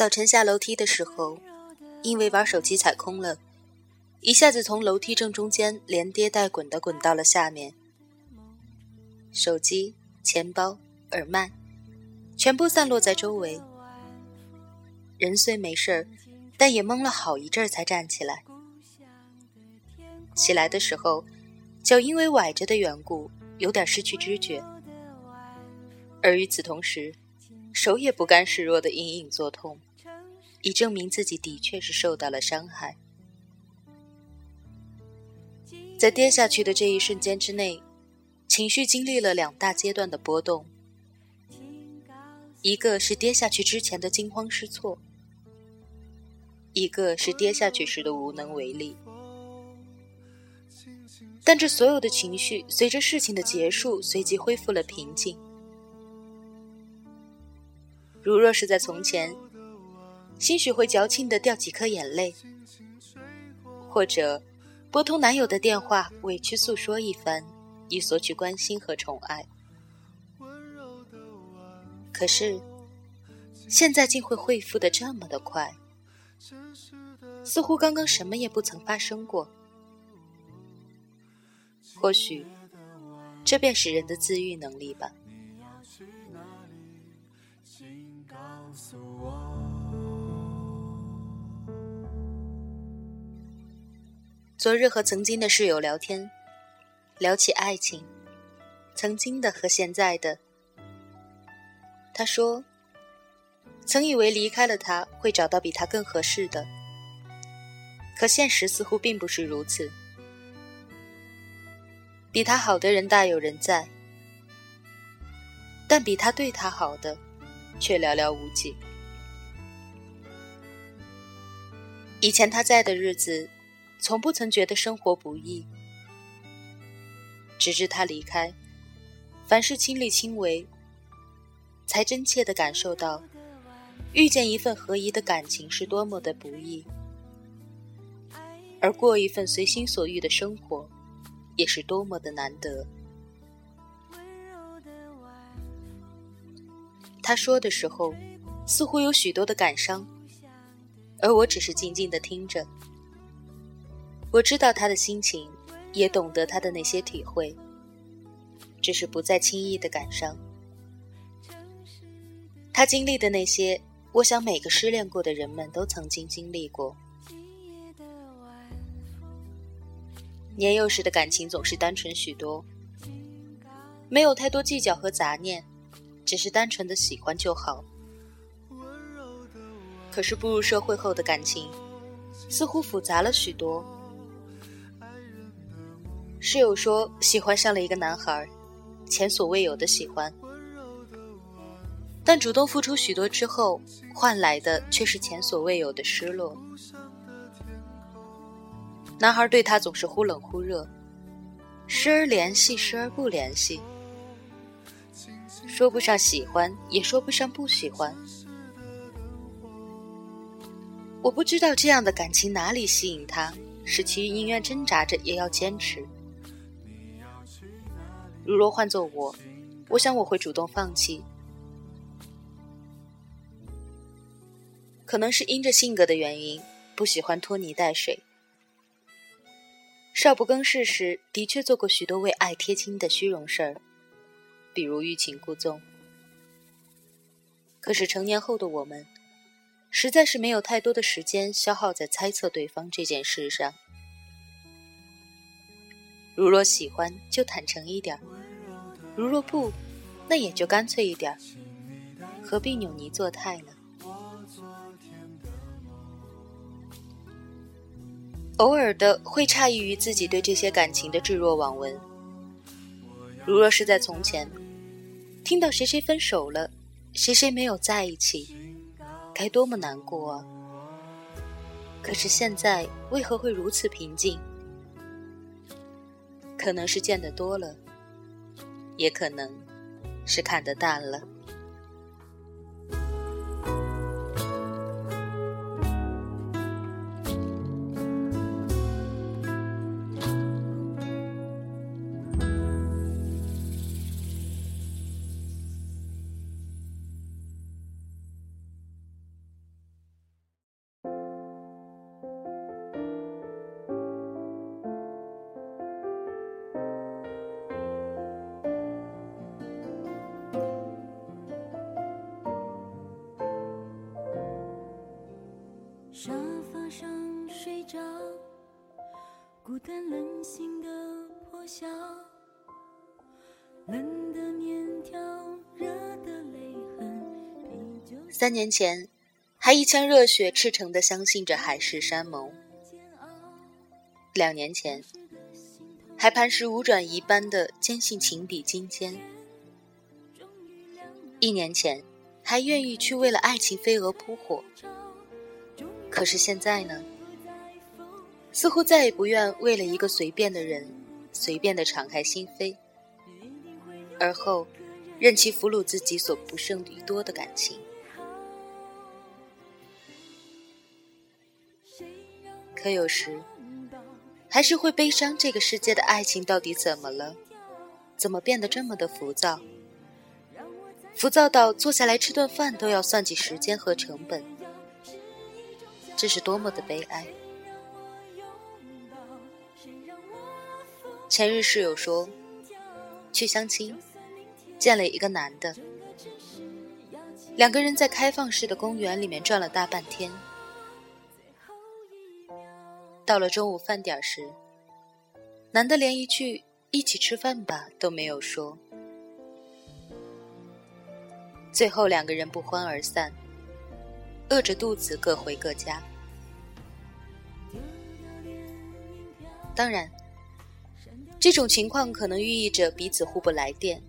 早晨下楼梯的时候，因为玩手机踩空了，一下子从楼梯正中间连跌带滚的滚到了下面。手机、钱包、耳麦，全部散落在周围。人虽没事儿，但也懵了好一阵儿才站起来。起来的时候，脚因为崴着的缘故，有点失去知觉，而与此同时，手也不甘示弱的隐隐作痛，以证明自己的确是受到了伤害。在跌下去的这一瞬间之内。情绪经历了两大阶段的波动，一个是跌下去之前的惊慌失措，一个是跌下去时的无能为力。但这所有的情绪随着事情的结束，随即恢复了平静。如若是在从前，兴许会矫情的掉几颗眼泪，或者拨通男友的电话，委屈诉说一番。以索取关心和宠爱，可是现在竟会恢复的这么的快，似乎刚刚什么也不曾发生过。或许这便是人的自愈能力吧。昨日和曾经的室友聊天。聊起爱情，曾经的和现在的，他说：“曾以为离开了他会找到比他更合适的，可现实似乎并不是如此。比他好的人大有人在，但比他对他好的却寥寥无几。以前他在的日子，从不曾觉得生活不易。”直至他离开，凡事亲力亲为，才真切的感受到，遇见一份合宜的感情是多么的不易，而过一份随心所欲的生活，也是多么的难得。他说的时候，似乎有许多的感伤，而我只是静静的听着。我知道他的心情。也懂得他的那些体会，只是不再轻易的感伤。他经历的那些，我想每个失恋过的人们都曾经经历过。年幼时的感情总是单纯许多，没有太多计较和杂念，只是单纯的喜欢就好。可是步入社会后的感情，似乎复杂了许多。室友说喜欢上了一个男孩，前所未有的喜欢，但主动付出许多之后，换来的却是前所未有的失落。男孩对她总是忽冷忽热，时而联系，时而不联系，说不上喜欢，也说不上不喜欢。我不知道这样的感情哪里吸引他，使其宁愿挣扎着也要坚持。如若换做我，我想我会主动放弃。可能是因着性格的原因，不喜欢拖泥带水。少不更事时，的确做过许多为爱贴金的虚荣事儿，比如欲擒故纵。可是成年后的我们，实在是没有太多的时间消耗在猜测对方这件事上。如若喜欢，就坦诚一点；如若不，那也就干脆一点。何必扭捏作态呢？偶尔的会诧异于自己对这些感情的置若罔闻。如若是在从前，听到谁谁分手了，谁谁没有在一起，该多么难过啊！可是现在，为何会如此平静？可能是见得多了，也可能是看得淡了。沙发上睡着孤单冷心的破晓三年前，还一腔热血赤诚的相信着海誓山盟；两年前，还磐石无转移般的坚信情比金坚；一年前，还愿意去为了爱情飞蛾扑火。可是现在呢？似乎再也不愿为了一个随便的人，随便的敞开心扉，而后任其俘虏自己所不胜于多的感情。可有时，还是会悲伤。这个世界的爱情到底怎么了？怎么变得这么的浮躁？浮躁到坐下来吃顿饭都要算计时间和成本。这是多么的悲哀！前日室友说，去相亲，见了一个男的，两个人在开放式的公园里面转了大半天。到了中午饭点时，男的连一句“一起吃饭吧”都没有说，最后两个人不欢而散，饿着肚子各回各家。当然，这种情况可能寓意着彼此互不来电，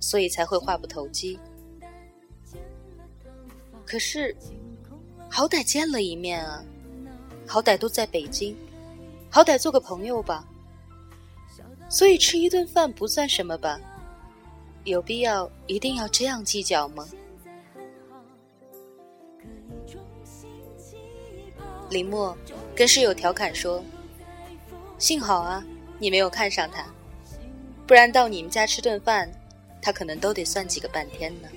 所以才会话不投机。可是，好歹见了一面啊，好歹都在北京，好歹做个朋友吧。所以吃一顿饭不算什么吧？有必要一定要这样计较吗？林默跟室友调侃说。幸好啊，你没有看上他，不然到你们家吃顿饭，他可能都得算计个半天呢。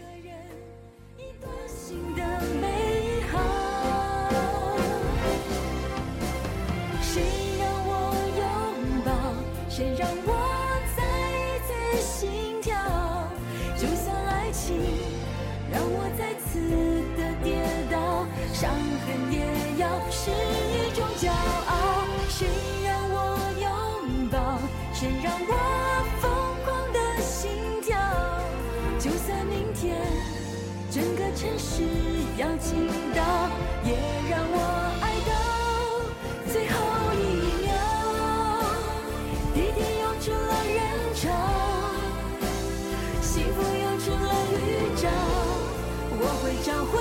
让我再次的跌伤痕也要是一种骄傲，谁让我拥抱？谁让我疯狂的心跳？就算明天整个城市要倾倒，也让我爱到最后一秒。滴滴涌出了人潮，幸福涌出了预兆，我会找回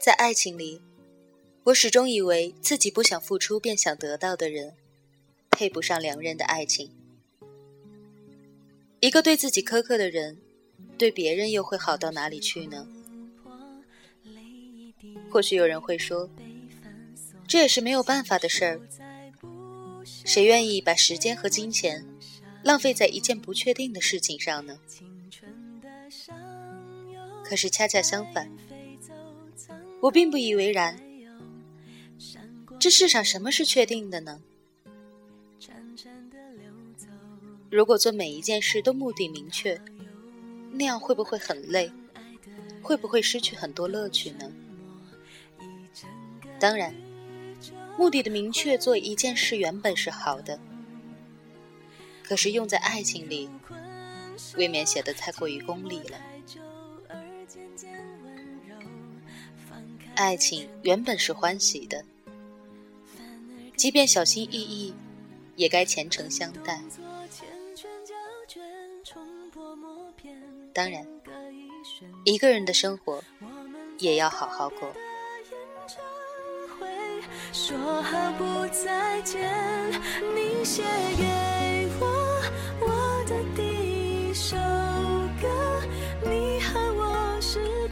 在爱情里，我始终以为自己不想付出便想得到的人，配不上两人的爱情。一个对自己苛刻的人，对别人又会好到哪里去呢？或许有人会说，这也是没有办法的事儿。谁愿意把时间和金钱浪费在一件不确定的事情上呢？可是恰恰相反。我并不以为然，这世上什么是确定的呢？如果做每一件事都目的明确，那样会不会很累？会不会失去很多乐趣呢？当然，目的的明确做一件事原本是好的，可是用在爱情里，未免显得太过于功利了。爱情原本是欢喜的，即便小心翼翼，也该虔诚相待。当然，一个人的生活也要好好过。说好不再见，你写给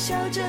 笑着，